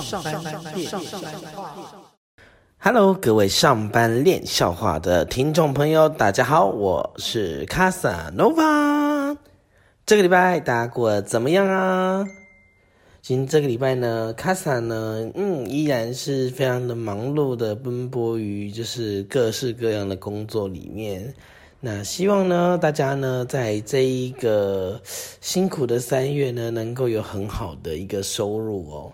上班练笑话。Hello，各位上班练笑话的听众朋友，大家好，我是卡萨诺瓦。这个礼拜大家过得怎么样啊？今这个礼拜呢，卡萨呢，嗯，依然是非常的忙碌的奔波于就是各式各样的工作里面。那希望呢，大家呢，在这一个辛苦的三月呢，能够有很好的一个收入哦。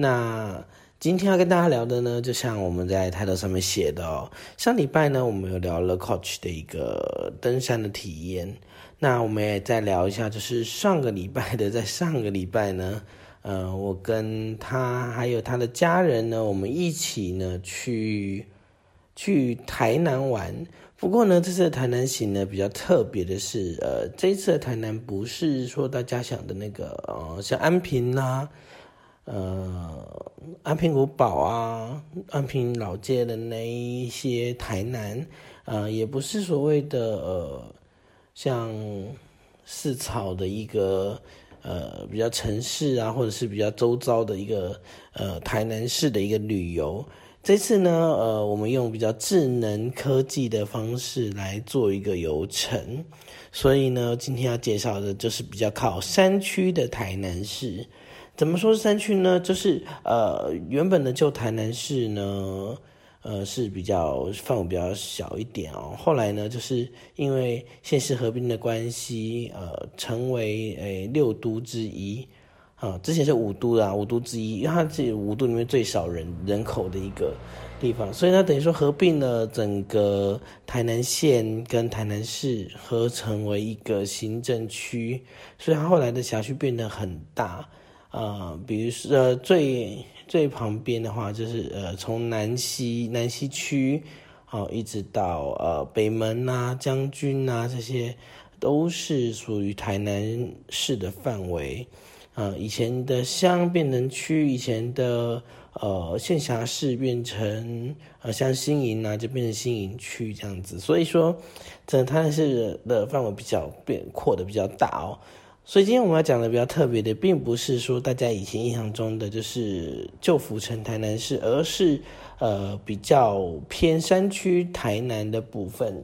那今天要跟大家聊的呢，就像我们在抬头上面写的哦，上礼拜呢，我们有聊了 Coach 的一个登山的体验。那我们也再聊一下，就是上个礼拜的，在上个礼拜呢，呃，我跟他还有他的家人呢，我们一起呢去去台南玩。不过呢，这次的台南行呢比较特别的是，呃，这次的台南不是说大家想的那个，呃，像安平啦，呃，安平古堡啊，安平老街的那一些台南，呃，也不是所谓的呃，像市草的一个呃比较城市啊，或者是比较周遭的一个呃台南市的一个旅游。这次呢，呃，我们用比较智能科技的方式来做一个游程，所以呢，今天要介绍的就是比较靠山区的台南市。怎么说是山区呢？就是呃，原本的旧台南市呢，呃，是比较范围比较小一点哦。后来呢，就是因为县市合并的关系，呃，成为诶六都之一。啊，之前是五都啊，五都之一，因为它是五都里面最少人人口的一个地方，所以它等于说合并了整个台南县跟台南市合成为一个行政区，所以它后来的辖区变得很大啊，比如说最最旁边的话就是呃从南西南西区，好一直到呃北门啊将军啊这些都是属于台南市的范围。呃，以前的乡变成区，以前的呃县辖市变成呃像新营啊，就变成新营区这样子。所以说，整个台南市的范围比较变扩的比较大哦。所以今天我们要讲的比较特别的，并不是说大家以前印象中的就是旧府城台南市，而是呃比较偏山区台南的部分。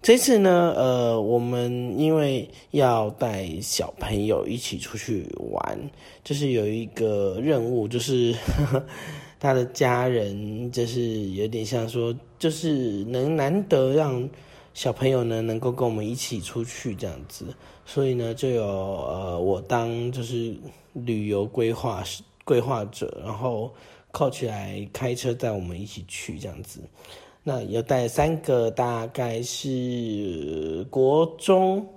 这次呢，呃，我们因为要带小朋友一起出去玩，就是有一个任务，就是 他的家人，就是有点像说，就是能难得让小朋友呢能够跟我们一起出去这样子，所以呢，就有呃我当就是旅游规划规划者，然后靠起来开车带我们一起去这样子。那有带三个，大概是国中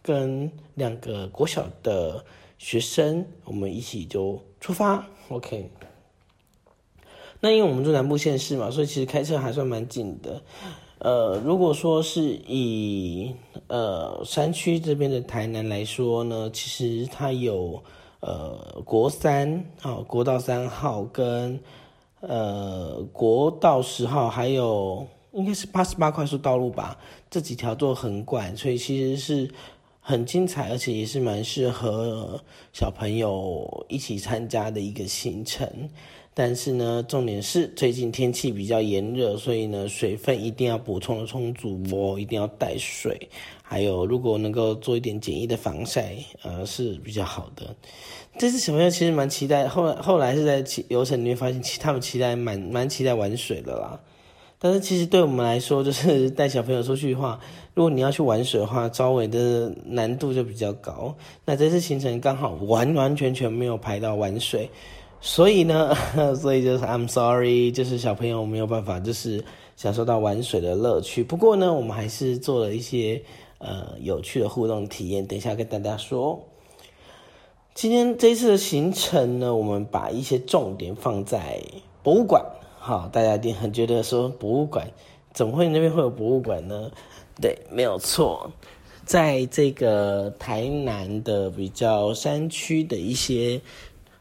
跟两个国小的学生，我们一起就出发。OK。那因为我们住南部县市嘛，所以其实开车还算蛮近的。呃，如果说是以呃山区这边的台南来说呢，其实它有呃国三啊，国道三号跟。呃，国道十号还有应该是八十八快速道路吧，这几条做横贯，所以其实是很精彩，而且也是蛮适合小朋友一起参加的一个行程。但是呢，重点是最近天气比较炎热，所以呢，水分一定要补充的充足哦，一定要带水。还有，如果能够做一点简易的防晒，呃，是比较好的。这次小朋友其实蛮期待，后来后来是在游程里面发现，其他们期待蛮蛮期待玩水的啦。但是其实对我们来说，就是 带小朋友出去的话，如果你要去玩水的话，招尾的难度就比较高。那这次行程刚好完完全全没有排到玩水。所以呢，所以就是 I'm sorry，就是小朋友没有办法，就是享受到玩水的乐趣。不过呢，我们还是做了一些呃有趣的互动体验，等一下跟大家说。今天这一次的行程呢，我们把一些重点放在博物馆。好，大家一定很觉得说博物馆怎么会那边会有博物馆呢？对，没有错，在这个台南的比较山区的一些。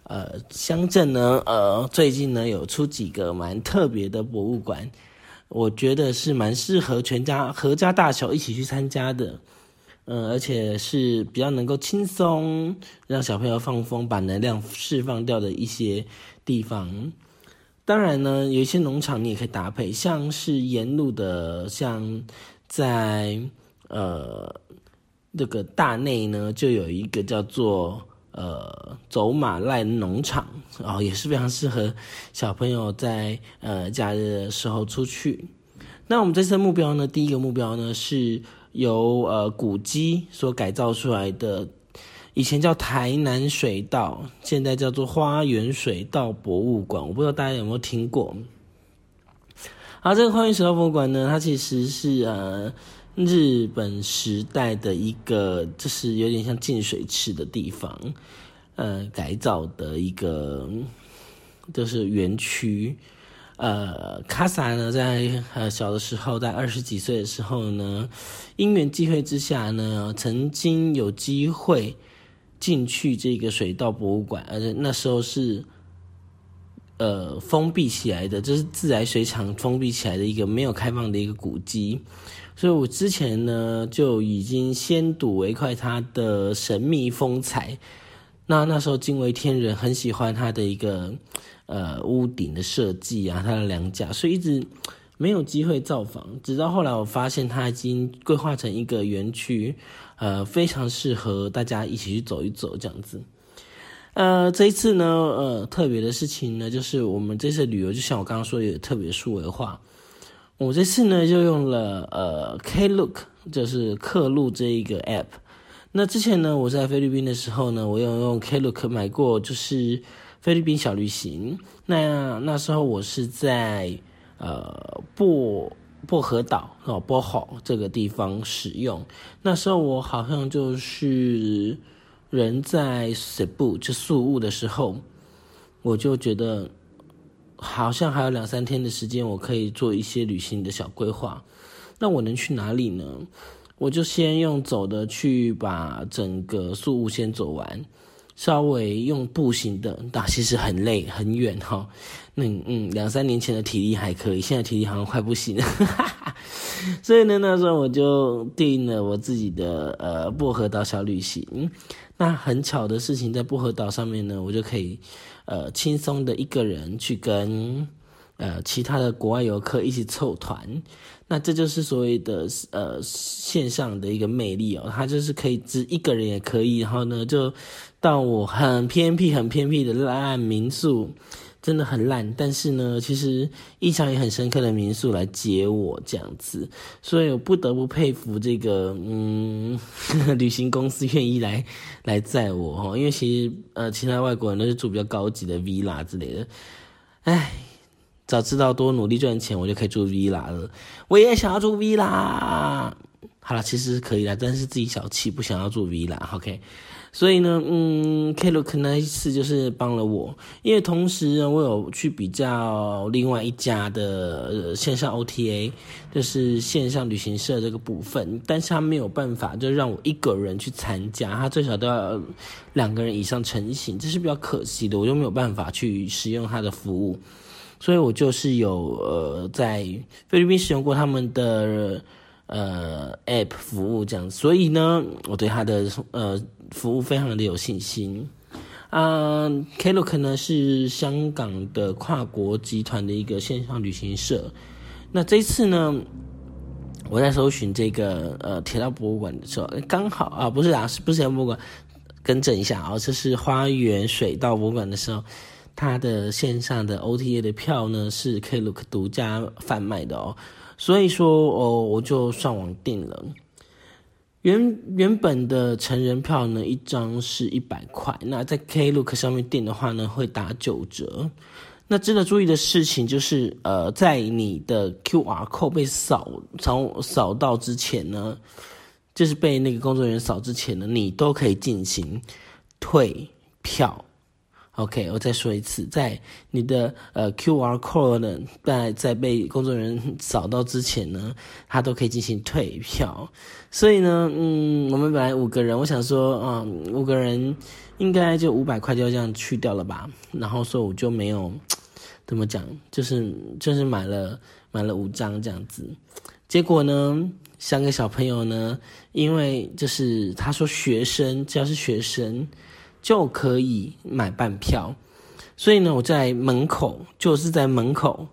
呃，乡镇呢，呃，最近呢有出几个蛮特别的博物馆，我觉得是蛮适合全家、合家大小一起去参加的。嗯，而且是比较能够轻松让小朋友放风、把能量释放掉的一些地方。当然呢，有一些农场你也可以搭配，像是沿路的，像在呃这个大内呢，就有一个叫做呃走马赖农场哦，也是非常适合小朋友在呃假日的时候出去。那我们这次的目标呢，第一个目标呢是由呃古迹所改造出来的。以前叫台南水稻，现在叫做花园水稻博物馆。我不知道大家有没有听过。啊，这个花园水稻博物馆呢，它其实是呃日本时代的一个，就是有点像净水池的地方，呃，改造的一个就是园区。呃，卡萨呢，在呃小的时候，在二十几岁的时候呢，因缘际会之下呢，曾经有机会。进去这个水稻博物馆，而且那时候是，呃，封闭起来的，这是自来水厂封闭起来的一个没有开放的一个古迹，所以我之前呢就已经先睹为快它的神秘风采，那那时候惊为天人，很喜欢它的一个呃屋顶的设计啊，它的梁架，所以一直没有机会造访，直到后来我发现它已经规划成一个园区。呃，非常适合大家一起去走一走这样子。呃，这一次呢，呃，特别的事情呢，就是我们这次旅游，就像我刚刚说，有特别数位化。我这次呢，就用了呃 Klook，就是客路这一个 app。那之前呢，我在菲律宾的时候呢，我有用 Klook 买过，就是菲律宾小旅行。那那时候我是在呃布。薄荷岛哦，波豪这个地方使用。那时候我好像就是人在水部就宿务的时候，我就觉得好像还有两三天的时间，我可以做一些旅行的小规划。那我能去哪里呢？我就先用走的去把整个宿务先走完。稍微用步行的，但其实很累很远哈。那嗯，两三年前的体力还可以，现在体力好像快不行了。所以呢，那时候我就定了我自己的呃薄荷岛小旅行。那很巧的事情，在薄荷岛上面呢，我就可以呃轻松的一个人去跟呃其他的国外游客一起凑团。那这就是所谓的呃线上的一个魅力哦，它就是可以只一个人也可以，然后呢就到我很偏僻、很偏僻的烂民宿，真的很烂，但是呢其实印象也很深刻的民宿来接我这样子，所以我不得不佩服这个嗯 旅行公司愿意来来载我哈，因为其实呃其他外国人都是住比较高级的 villa 之类的，唉。早知道多努力赚钱，我就可以住 villa 了。我也想要住 villa。好了，其实是可以的，但是自己小气，不想要住 villa。OK，所以呢，嗯，Klook 那一次就是帮了我，因为同时呢，我有去比较另外一家的线上 OTA，就是线上旅行社这个部分，但是他没有办法，就让我一个人去参加，他最少都要两个人以上成型，这是比较可惜的，我就没有办法去使用他的服务。所以我就是有呃在菲律宾使用过他们的呃 app 服务这样，所以呢，我对他的呃服务非常的有信心。啊，Klook 呢是香港的跨国集团的一个线上旅行社。那这次呢，我在搜寻这个呃铁道博物馆的时候，刚好啊不是啊，不是铁道博物馆，更正一下啊，这是花园水稻博物馆的时候。它的线上的 OTA 的票呢是 Klook 独家贩卖的哦，所以说哦我就上网订了。原原本的成人票呢一张是一百块，那在 Klook 上面订的话呢会打九折。那值得注意的事情就是，呃，在你的 QR code 被扫扫扫到之前呢，就是被那个工作人员扫之前呢，你都可以进行退票。OK，我再说一次，在你的呃 QR code，在在被工作人员扫到之前呢，他都可以进行退票。所以呢，嗯，我们本来五个人，我想说，啊，五个人应该就五百块就这样去掉了吧。然后说我就没有怎么讲，就是就是买了买了五张这样子。结果呢，三个小朋友呢，因为就是他说学生只要是学生就可以买半票，所以呢，我在门口就是在门口，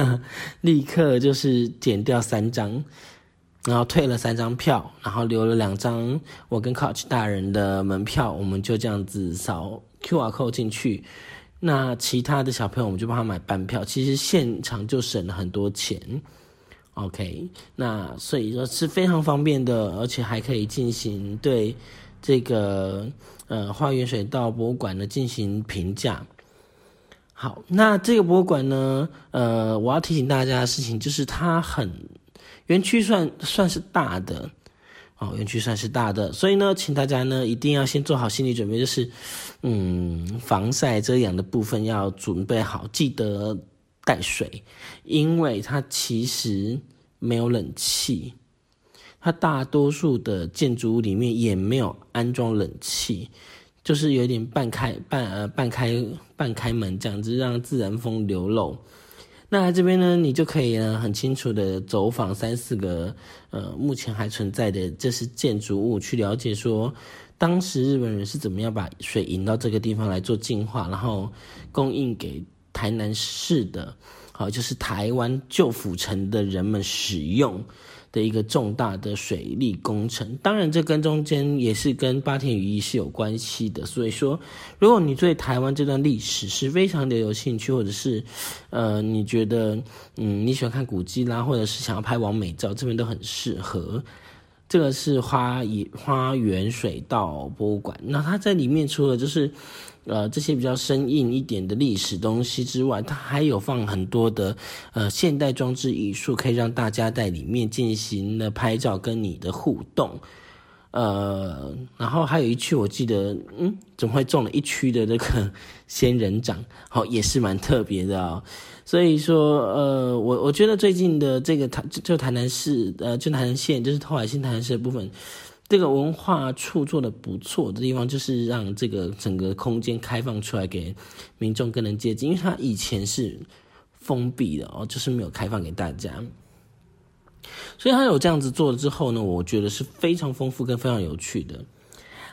立刻就是剪掉三张，然后退了三张票，然后留了两张我跟 Coach 大人的门票，我们就这样子扫 QR code 进去。那其他的小朋友，我们就帮他买半票，其实现场就省了很多钱。OK，那所以说是非常方便的，而且还可以进行对这个呃花园水稻博物馆呢进行评价。好，那这个博物馆呢，呃，我要提醒大家的事情就是它很园区算算是大的。哦，园区算是大的，所以呢，请大家呢一定要先做好心理准备，就是，嗯，防晒遮阳的部分要准备好，记得带水，因为它其实没有冷气，它大多数的建筑物里面也没有安装冷气，就是有点半开半呃半开半开门这样子，让自然风流漏。那这边呢，你就可以呢很清楚的走访三四个呃目前还存在的这是建筑物，去了解说当时日本人是怎么样把水引到这个地方来做净化，然后供应给台南市的，好就是台湾旧府城的人们使用。的一个重大的水利工程，当然这跟中间也是跟八田羽衣是有关系的。所以说，如果你对台湾这段历史是非常的有兴趣，或者是呃你觉得嗯你喜欢看古迹啦，或者是想要拍完美照，这边都很适合。这个是花野花园水稻博物馆，那它在里面除了就是。呃，这些比较生硬一点的历史东西之外，它还有放很多的呃现代装置艺术，可以让大家在里面进行了拍照跟你的互动。呃，然后还有一区，我记得，嗯，怎么会种了一区的那个仙人掌？好，也是蛮特别的哦。所以说，呃，我我觉得最近的这个台就台南市，呃，就台南县，就是后海新台南市的部分。这个文化处做的不错的地方，就是让这个整个空间开放出来给民众更能接近，因为它以前是封闭的哦，就是没有开放给大家。所以他有这样子做了之后呢，我觉得是非常丰富跟非常有趣的。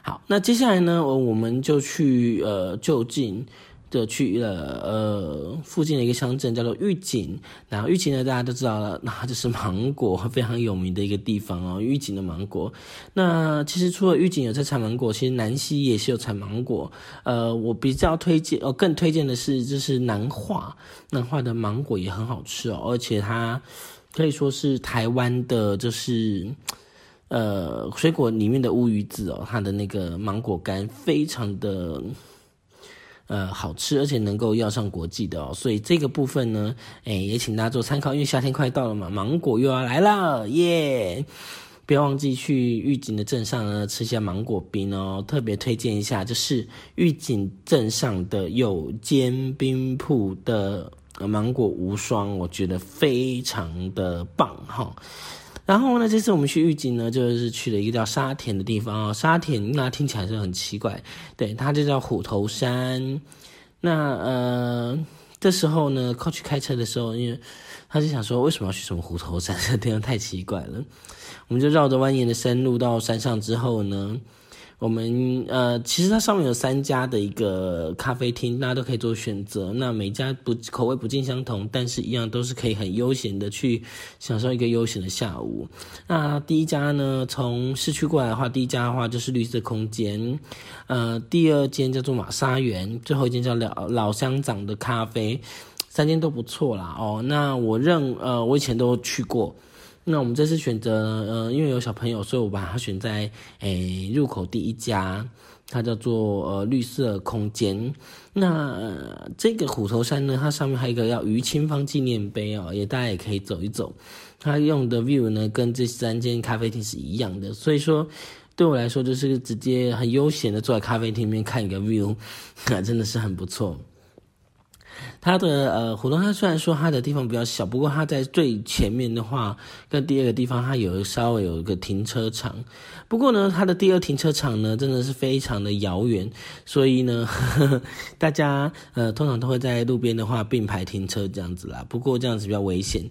好，那接下来呢，我我们就去呃就近。的去了呃附近的一个乡镇叫做玉井，然后玉井呢大家都知道了，那就是芒果非常有名的一个地方哦。玉井的芒果，那其实除了玉井有在产芒果，其实南溪也是有产芒果。呃，我比较推荐，哦，更推荐的是就是南化，南化的芒果也很好吃哦，而且它可以说是台湾的，就是呃水果里面的乌鱼子哦，它的那个芒果干非常的。呃，好吃，而且能够要上国际的哦，所以这个部分呢，哎，也请大家做参考，因为夏天快到了嘛，芒果又要来了，耶！不要忘记去玉井的镇上呢吃一下芒果冰哦，特别推荐一下，就是玉井镇上的有间冰铺的芒果无双，我觉得非常的棒哈。然后呢，这次我们去玉井呢，就是去了一个叫沙田的地方哦。沙田那听起来是很奇怪，对，它就叫虎头山。那呃，这时候呢，coach 开车的时候，因为他就想说，为什么要去什么虎头山？这地方太奇怪了。我们就绕着蜿蜒的山路到山上之后呢。我们呃，其实它上面有三家的一个咖啡厅，大家都可以做选择。那每家不口味不尽相同，但是一样都是可以很悠闲的去享受一个悠闲的下午。那第一家呢，从市区过来的话，第一家的话就是绿色空间，呃，第二间叫做马沙园，最后一间叫老老乡长的咖啡，三间都不错啦。哦，那我认呃，我以前都去过。那我们这次选择，呃，因为有小朋友，所以我把它选在诶入口第一家，它叫做呃绿色空间。那这个虎头山呢，它上面还有一个叫于清芳纪念碑哦，也大家也可以走一走。它用的 view 呢，跟这三间咖啡厅是一样的，所以说对我来说，就是直接很悠闲的坐在咖啡厅里面看一个 view，那 真的是很不错。它的呃，虎头山虽然说它的地方比较小，不过它在最前面的话，跟第二个地方它有稍微有一个停车场。不过呢，它的第二停车场呢，真的是非常的遥远，所以呢，大家呃通常都会在路边的话并排停车这样子啦。不过这样子比较危险。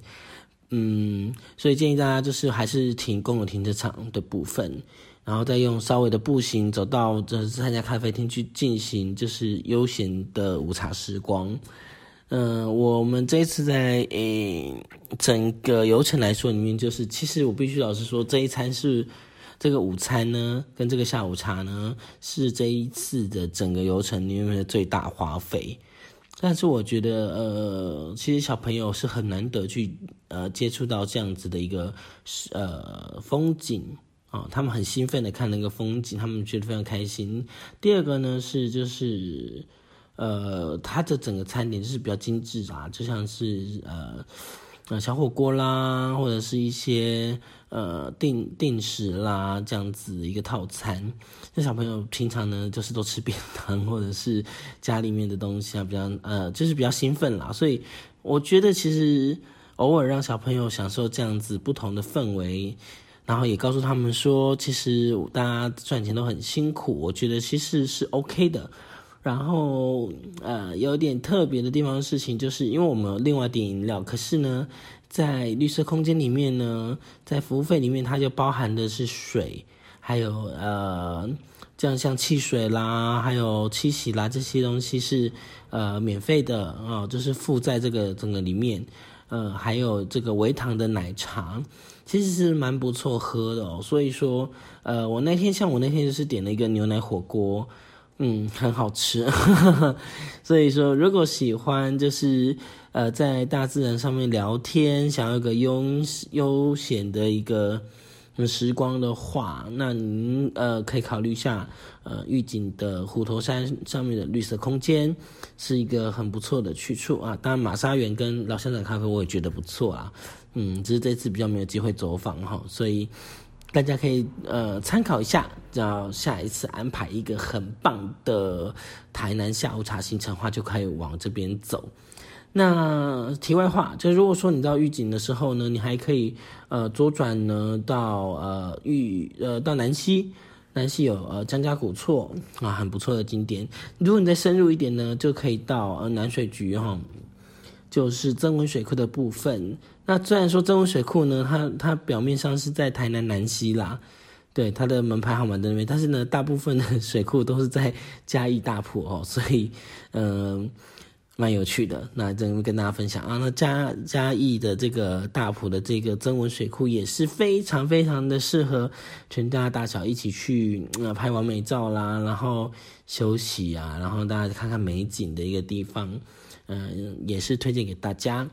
嗯，所以建议大家就是还是停公有停车场的部分，然后再用稍微的步行走到这参加咖啡厅去进行就是悠闲的午茶时光。嗯，我们这一次在诶整个游程来说里面，就是其实我必须老实说，这一餐是这个午餐呢，跟这个下午茶呢，是这一次的整个游程里面的最大花费。但是我觉得，呃，其实小朋友是很难得去呃接触到这样子的一个呃风景啊，他们很兴奋的看那个风景，他们觉得非常开心。第二个呢是就是呃，它的整个餐点就是比较精致啊，就像是呃。呃，小火锅啦，或者是一些呃定定时啦，这样子一个套餐。那小朋友平常呢，就是都吃便当或者是家里面的东西啊，比较呃，就是比较兴奋啦。所以我觉得其实偶尔让小朋友享受这样子不同的氛围，然后也告诉他们说，其实大家赚钱都很辛苦，我觉得其实是 OK 的。然后，呃，有点特别的地方的事情，就是因为我们另外点饮料，可是呢，在绿色空间里面呢，在服务费里面，它就包含的是水，还有呃，这样像汽水啦，还有七喜啦这些东西是呃免费的啊，就是附在这个整个里面，呃，还有这个微糖的奶茶，其实是蛮不错喝的哦。所以说，呃，我那天像我那天就是点了一个牛奶火锅。嗯，很好吃，所以说，如果喜欢就是呃，在大自然上面聊天，想要一个悠悠闲的一个时光的话，那您呃可以考虑一下呃玉井的虎头山上面的绿色空间，是一个很不错的去处啊。当然，玛莎园跟老乡长咖啡我也觉得不错啊，嗯，只是这次比较没有机会走访哈，所以。大家可以呃参考一下，要下一次安排一个很棒的台南下午茶行程的话，就可以往这边走。那题外话，就如果说你到玉井的时候呢，你还可以呃左转呢到呃玉呃到南溪，南溪有呃张家古厝啊，很不错的景点。如果你再深入一点呢，就可以到呃南水局哈。就是增温水库的部分。那虽然说真文水库呢，它它表面上是在台南南溪啦，对，它的门牌号码在那边，但是呢，大部分的 水库都是在嘉义大埔哦，所以嗯，蛮有趣的。那这边跟大家分享啊，那嘉嘉义的这个大埔的这个真文水库也是非常非常的适合全家大小一起去呃拍完美照啦，然后休息啊，然后大家看看美景的一个地方。嗯，也是推荐给大家。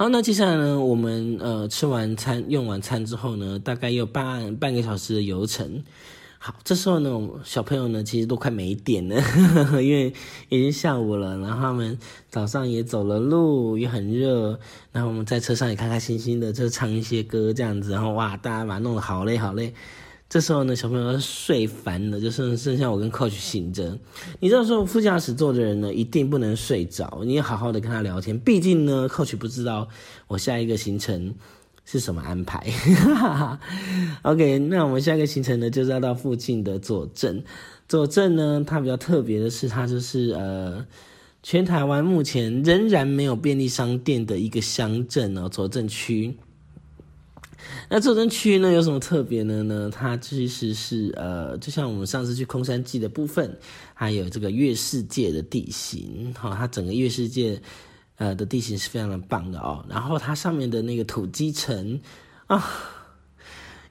好，那接下来呢，我们呃吃完餐、用完餐之后呢，大概有半半个小时的游程。好，这时候呢，小朋友呢其实都快没电了，因为已经下午了，然后他们早上也走了路，也很热，然后我们在车上也开开心心的就唱一些歌这样子，然后哇，大家把弄得好累好累。这时候呢，小朋友睡烦了，就剩剩下我跟 coach 醒着。你知道说副驾驶座的人呢，一定不能睡着，你要好好的跟他聊天。毕竟呢，coach 不知道我下一个行程是什么安排。OK，那我们下一个行程呢，就是要到附近的佐镇。佐镇呢，它比较特别的是，它就是呃，全台湾目前仍然没有便利商店的一个乡镇哦，佐镇区。那佐镇区呢有什么特别的呢？它其实是呃，就像我们上次去空山记的部分，还有这个月世界的地形，哈，它整个月世界呃的地形是非常的棒的哦。然后它上面的那个土鸡城啊，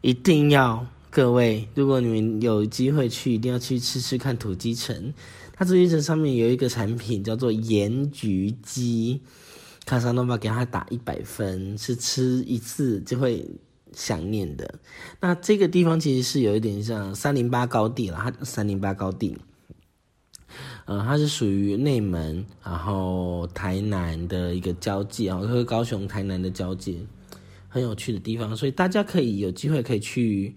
一定要各位，如果你们有机会去，一定要去吃吃看土鸡城。它土鸡城上面有一个产品叫做盐焗鸡。卡萨诺巴给他打一百分，是吃一次就会想念的。那这个地方其实是有一点像三零八高地了，它三零八高地，呃，它是属于内门，然后台南的一个交界啊，和高雄台南的交界，很有趣的地方，所以大家可以有机会可以去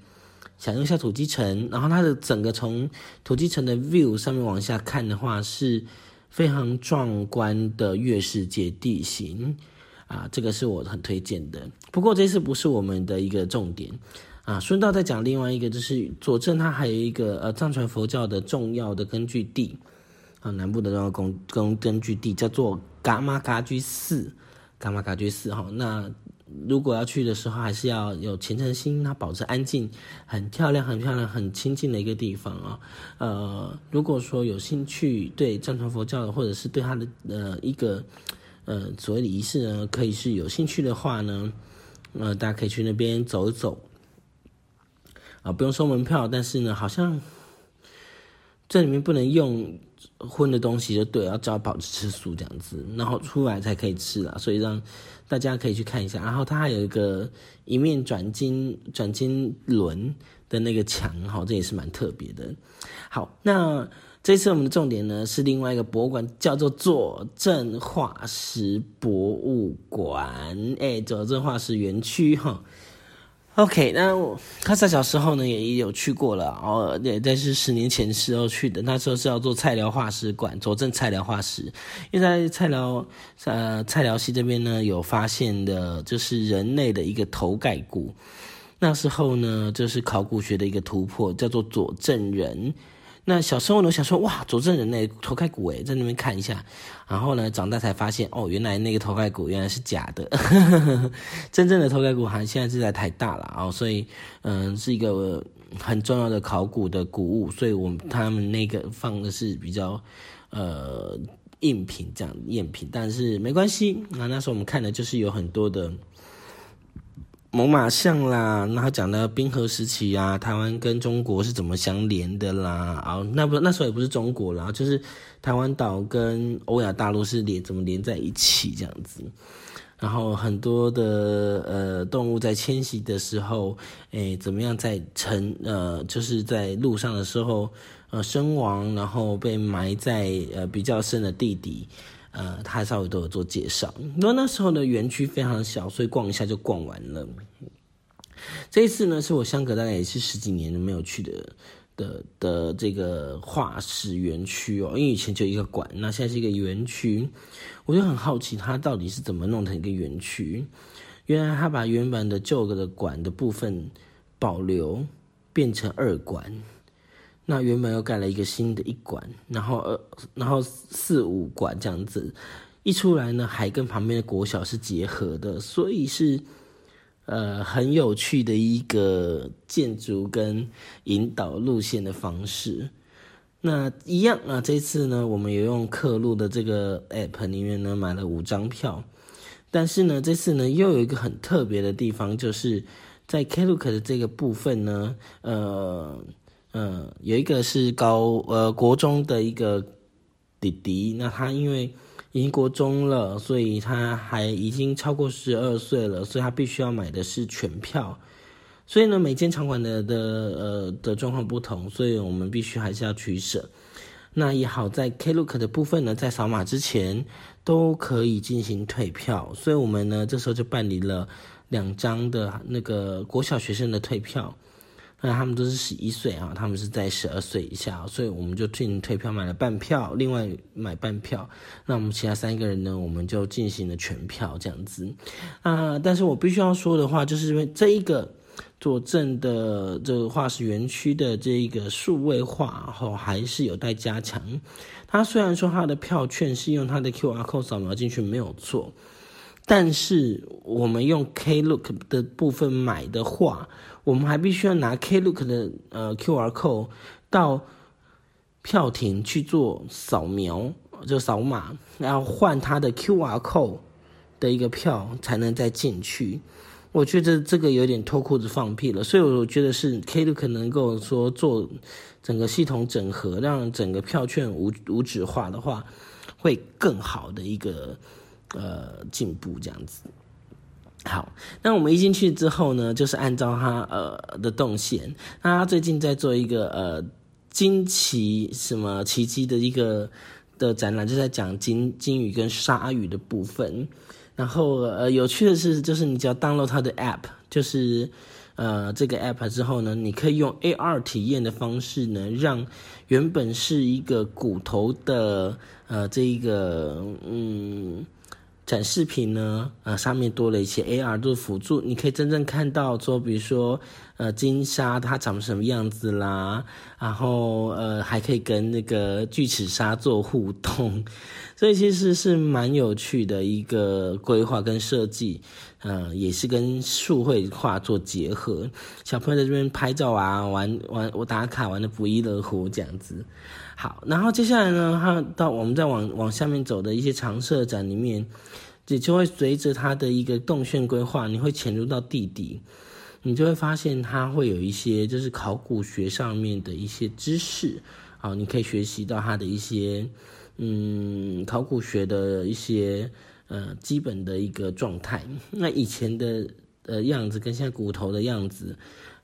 享用一下土鸡城。然后它的整个从土鸡城的 view 上面往下看的话是。非常壮观的月世界地形啊，这个是我很推荐的。不过这次不是我们的一个重点啊。顺道再讲另外一个，就是佐证它还有一个呃藏传佛教的重要的根据地啊，南部的重要公根根据地叫做噶玛噶居寺，噶玛噶居寺哈。那如果要去的时候，还是要有虔诚心，它保持安静，很漂亮、很漂亮、很清静的一个地方啊。呃，如果说有兴趣对藏传佛教，或者是对它的呃一个呃所谓的仪式呢，可以是有兴趣的话呢，呃，大家可以去那边走一走啊，不用收门票，但是呢，好像这里面不能用。荤的东西就对，要要保持吃素这样子，然后出来才可以吃啦，所以让大家可以去看一下。然后它还有一个一面转经转经轮的那个墙，哈，这也是蛮特别的。好，那这次我们的重点呢是另外一个博物馆，叫做佐证化石博物馆，哎，佐证化石园区，哈。OK，那我他在小时候呢也有去过了哦，对，但是十年前时候去的，那时候是要做菜寮化石馆，佐证菜寮化石，因为在菜寮呃菜寮溪这边呢有发现的就是人类的一个头盖骨，那时候呢就是考古学的一个突破，叫做佐证人。那小时候呢，想说哇，佐证人类头盖骨诶，在那边看一下，然后呢，长大才发现哦，原来那个头盖骨原来是假的，真正的头盖骨还现在是在台大了哦，所以嗯，是一个很重要的考古的古物，所以我们他们那个放的是比较呃赝品这样赝品，但是没关系，那那时候我们看的就是有很多的。猛犸象啦，那他讲的冰河时期啊，台湾跟中国是怎么相连的啦？啊，那不那时候也不是中国啦，就是台湾岛跟欧亚大陆是连怎么连在一起这样子。然后很多的呃动物在迁徙的时候，诶，怎么样在成呃就是在路上的时候呃身亡，然后被埋在呃比较深的地底。呃，他稍微都有做介绍。因为那时候的园区非常小，所以逛一下就逛完了。这一次呢，是我相隔大概也是十几年没有去的的的这个化石园区哦。因为以前就一个馆，那现在是一个园区，我就很好奇它到底是怎么弄成一个园区。原来他把原本的旧的馆的部分保留，变成二馆。那原本又盖了一个新的一馆，然后呃，然后四五馆这样子，一出来呢，还跟旁边的国小是结合的，所以是呃很有趣的一个建筑跟引导路线的方式。那一样啊，这次呢，我们有用刻录的这个 app 里面呢买了五张票，但是呢，这次呢又有一个很特别的地方，就是在 Klook 的这个部分呢，呃。嗯，有一个是高呃国中的一个弟弟，那他因为已经国中了，所以他还已经超过十二岁了，所以他必须要买的是全票。所以呢，每间场馆的的呃的状况不同，所以我们必须还是要取舍。那也好在 Klook 的部分呢，在扫码之前都可以进行退票，所以我们呢这时候就办理了两张的那个国小学生的退票。那他们都是十一岁啊，他们是在十二岁以下，所以我们就进退票买了半票，另外买半票。那我们其他三个人呢，我们就进行了全票这样子。啊，但是我必须要说的话，就是因为这一个佐证的这个化石园区的这一个数位化后，还是有待加强。它虽然说它的票券是用它的 QR code 扫描进去没有错，但是我们用 Klook 的部分买的话。我们还必须要拿 Klook 的呃 QR code 到票亭去做扫描，就扫码，然后换他的 QR code 的一个票，才能再进去。我觉得这个有点脱裤子放屁了，所以我觉得是 Klook 能够说做整个系统整合，让整个票券无无纸化的话，会更好的一个呃进步这样子。好，那我们一进去之后呢，就是按照他呃的动线，那他最近在做一个呃惊奇什么奇迹的一个的展览，就在讲金金鱼跟鲨鱼的部分。然后呃有趣的是，就是你只要 download 它的 app，就是呃这个 app 之后呢，你可以用 AR 体验的方式呢，让原本是一个骨头的呃这一个嗯。展示品呢，呃，上面多了一些 AR 的辅助，你可以真正看到说，比如说，呃，金鲨它长什么样子啦，然后呃，还可以跟那个巨齿鲨做互动，所以其实是蛮有趣的一个规划跟设计。呃，也是跟数绘画做结合。小朋友在这边拍照啊，玩玩我打卡玩的不亦乐乎这样子。好，然后接下来呢，他到我们再往往下面走的一些常设展里面，也就会随着它的一个动线规划，你会潜入到地底，你就会发现它会有一些就是考古学上面的一些知识，好，你可以学习到它的一些嗯考古学的一些呃基本的一个状态。那以前的呃样子跟现在骨头的样子。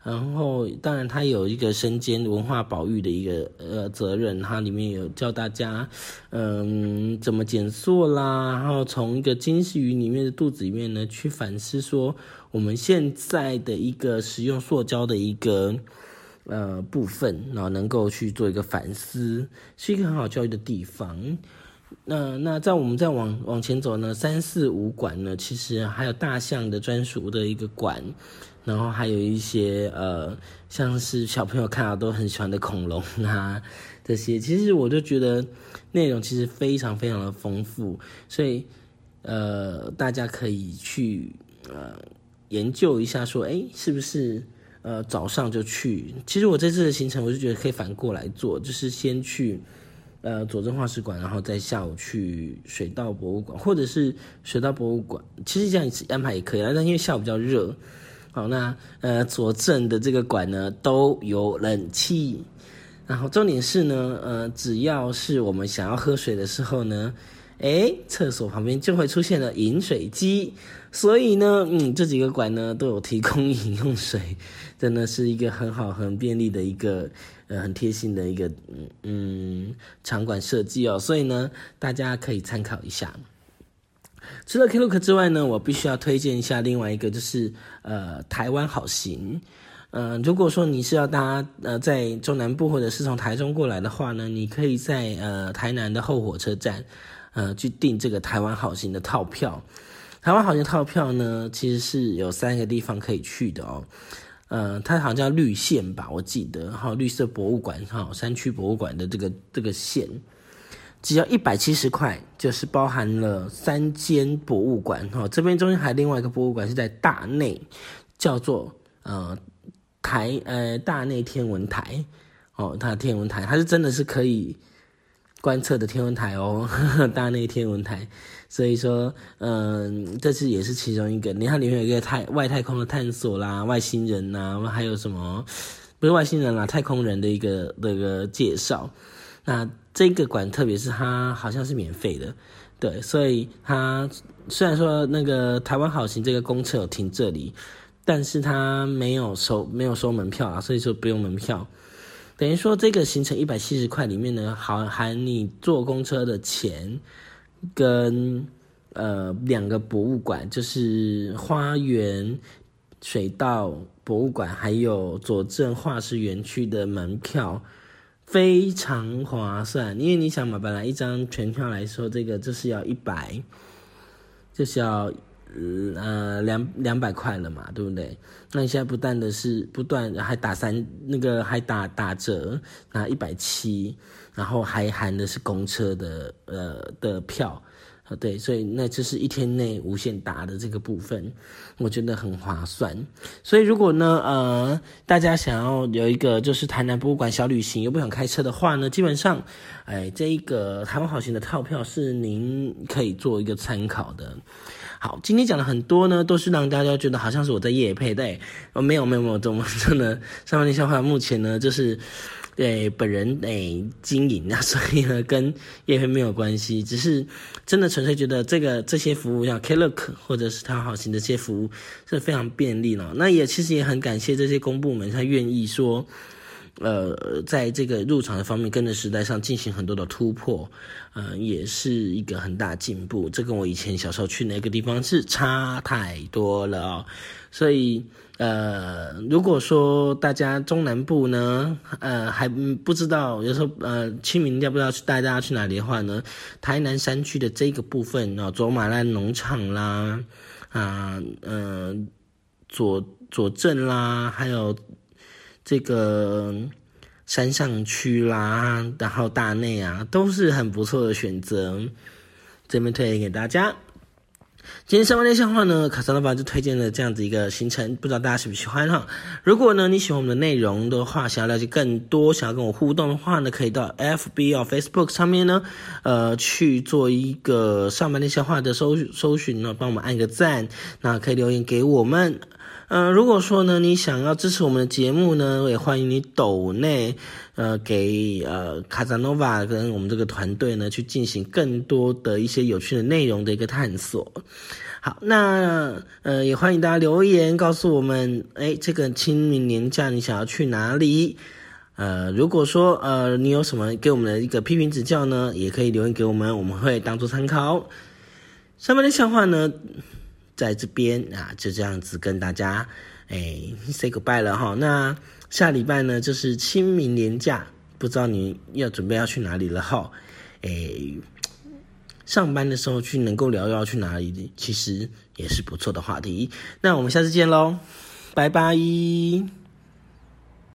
然后，当然，它有一个身兼文化保育的一个呃责任，它里面有教大家，嗯，怎么减塑啦，然后从一个金丝鱼里面的肚子里面呢，去反思说我们现在的一个使用塑胶的一个呃部分，然后能够去做一个反思，是一个很好教育的地方。那那在我们再往往前走呢，三四五馆呢，其实还有大象的专属的一个馆。然后还有一些呃，像是小朋友看到都很喜欢的恐龙啊，这些其实我就觉得内容其实非常非常的丰富，所以呃，大家可以去呃研究一下，说哎，是不是呃早上就去？其实我这次的行程，我就觉得可以反过来做，就是先去呃佐证化石馆，然后再下午去水稻博物馆，或者是水稻博物馆，其实这样安排也可以啊，但因为下午比较热。好，那呃佐证的这个馆呢都有冷气，然后重点是呢，呃只要是我们想要喝水的时候呢，哎厕所旁边就会出现了饮水机，所以呢，嗯这几个馆呢都有提供饮用水，真的是一个很好很便利的一个呃很贴心的一个嗯嗯场馆设计哦，所以呢大家可以参考一下。除了 Klook 之外呢，我必须要推荐一下另外一个，就是呃台湾好行。嗯，如果说你是要搭呃在中南部或者是从台中过来的话呢，你可以在呃台南的后火车站呃去订这个台湾好行的套票。台湾好行套票呢，其实是有三个地方可以去的哦。呃，它好像叫绿线吧，我记得哈，绿色博物馆哈，山区博物馆的这个这个线。只要一百七十块，就是包含了三间博物馆哈。这边中间还另外一个博物馆是在大内，叫做呃台呃大内天文台哦，它的天文台它是真的是可以观测的天文台哦，大内天文台。所以说，嗯，这次也是其中一个。你看里面有一个太外太空的探索啦，外星人呐，还有什么不是外星人啦，太空人的一个那个介绍。那这个馆，特别是它好像是免费的，对，所以它虽然说那个台湾好行这个公车有停这里，但是它没有收没有收门票啊，所以说不用门票。等于说这个行程一百七十块里面呢，含含你坐公车的钱，跟呃两个博物馆，就是花园水稻博物馆，还有佐证化石园区的门票。非常划算，因为你想嘛，本来一张全票来说，这个就是要一百，就是要呃两两百块了嘛，对不对？那你现在不断的是不断还打三那个还打打折，拿一百七，然后还含的是公车的呃的票。对，所以那就是一天内无限打的这个部分，我觉得很划算。所以如果呢，呃，大家想要有一个就是台南博物馆小旅行，又不想开车的话呢，基本上，哎，这一个台湾好行的套票是您可以做一个参考的。好，今天讲了很多呢，都是让大家觉得好像是我在夜配，对，哦，没有没有没有，这么 真的上半年笑话，目前呢就是。对本人诶经营啊，所以呢跟叶飞没有关系，只是真的纯粹觉得这个这些服务像 Klook 或者是他好行的这些服务是非常便利了。那也其实也很感谢这些公部门，他愿意说，呃，在这个入场的方面跟着时代上进行很多的突破，嗯，也是一个很大进步。这跟我以前小时候去那个地方是差太多了哦，所以。呃，如果说大家中南部呢，呃还不知道，有时候呃清明要不要去带大家去哪里的话呢，台南山区的这个部分啊，卓玛兰农场啦，啊呃左左镇啦，还有这个山上区啦，然后大内啊，都是很不错的选择，这边推荐给大家。今天上班练笑话呢，卡萨老板就推荐了这样子一个行程，不知道大家喜不喜欢哈？如果呢你喜欢我们的内容的话，想要了解更多，想要跟我互动的话呢，可以到 FB 或 Facebook 上面呢，呃，去做一个上班练笑话的搜搜寻呢，帮我们按个赞，那可以留言给我们。嗯，如果说呢，你想要支持我们的节目呢，也欢迎你抖内，呃，给呃卡扎诺瓦跟我们这个团队呢，去进行更多的一些有趣的内容的一个探索。好，那呃，也欢迎大家留言告诉我们，哎，这个清明年假你想要去哪里？呃，如果说呃你有什么给我们的一个批评指教呢，也可以留言给我们，我们会当做参考。上面的笑话呢？在这边啊，就这样子跟大家哎 say goodbye 了哈。那下礼拜呢，就是清明年假，不知道你要准备要去哪里了哈。哎，上班的时候去能够聊要去哪里，其实也是不错的话题。那我们下次见喽，拜拜。